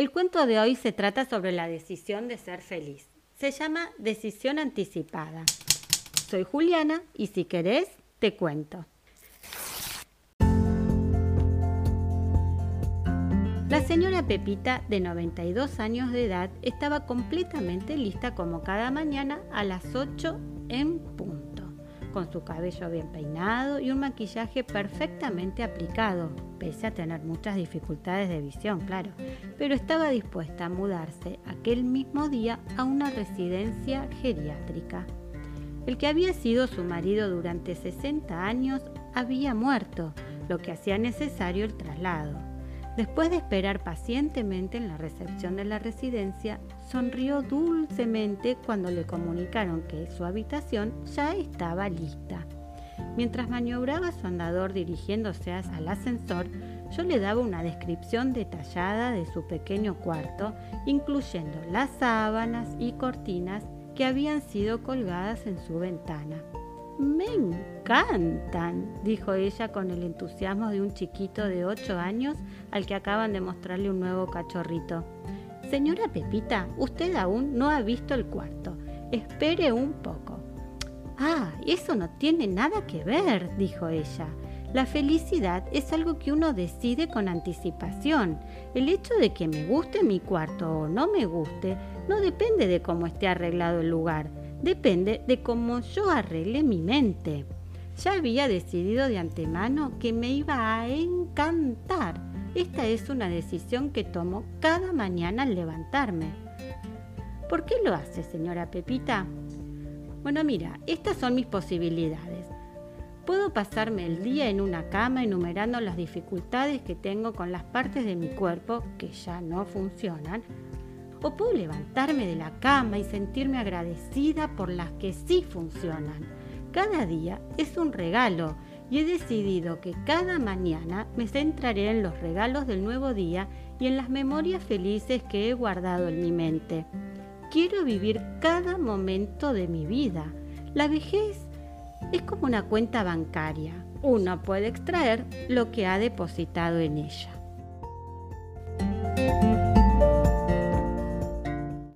El cuento de hoy se trata sobre la decisión de ser feliz. Se llama decisión anticipada. Soy Juliana y si querés, te cuento. La señora Pepita, de 92 años de edad, estaba completamente lista como cada mañana a las 8 en punto, con su cabello bien peinado y un maquillaje perfectamente aplicado, pese a tener muchas dificultades de visión, claro, pero estaba dispuesta a mudarse aquel mismo día a una residencia geriátrica. El que había sido su marido durante 60 años había muerto, lo que hacía necesario el traslado. Después de esperar pacientemente en la recepción de la residencia, sonrió dulcemente cuando le comunicaron que su habitación ya estaba lista. Mientras maniobraba su andador dirigiéndose al ascensor, yo le daba una descripción detallada de su pequeño cuarto, incluyendo las sábanas y cortinas que habían sido colgadas en su ventana. Me encantan, dijo ella con el entusiasmo de un chiquito de ocho años al que acaban de mostrarle un nuevo cachorrito. Señora Pepita, usted aún no ha visto el cuarto. Espere un poco. Ah, eso no tiene nada que ver, dijo ella. La felicidad es algo que uno decide con anticipación. El hecho de que me guste mi cuarto o no me guste no depende de cómo esté arreglado el lugar depende de cómo yo arregle mi mente. Ya había decidido de antemano que me iba a encantar. Esta es una decisión que tomo cada mañana al levantarme. ¿Por qué lo hace, señora Pepita? Bueno, mira, estas son mis posibilidades. Puedo pasarme el día en una cama enumerando las dificultades que tengo con las partes de mi cuerpo que ya no funcionan o puedo levantarme de la cama y sentirme agradecida por las que sí funcionan. Cada día es un regalo y he decidido que cada mañana me centraré en los regalos del nuevo día y en las memorias felices que he guardado en mi mente. Quiero vivir cada momento de mi vida. La vejez es como una cuenta bancaria. Uno puede extraer lo que ha depositado en ella.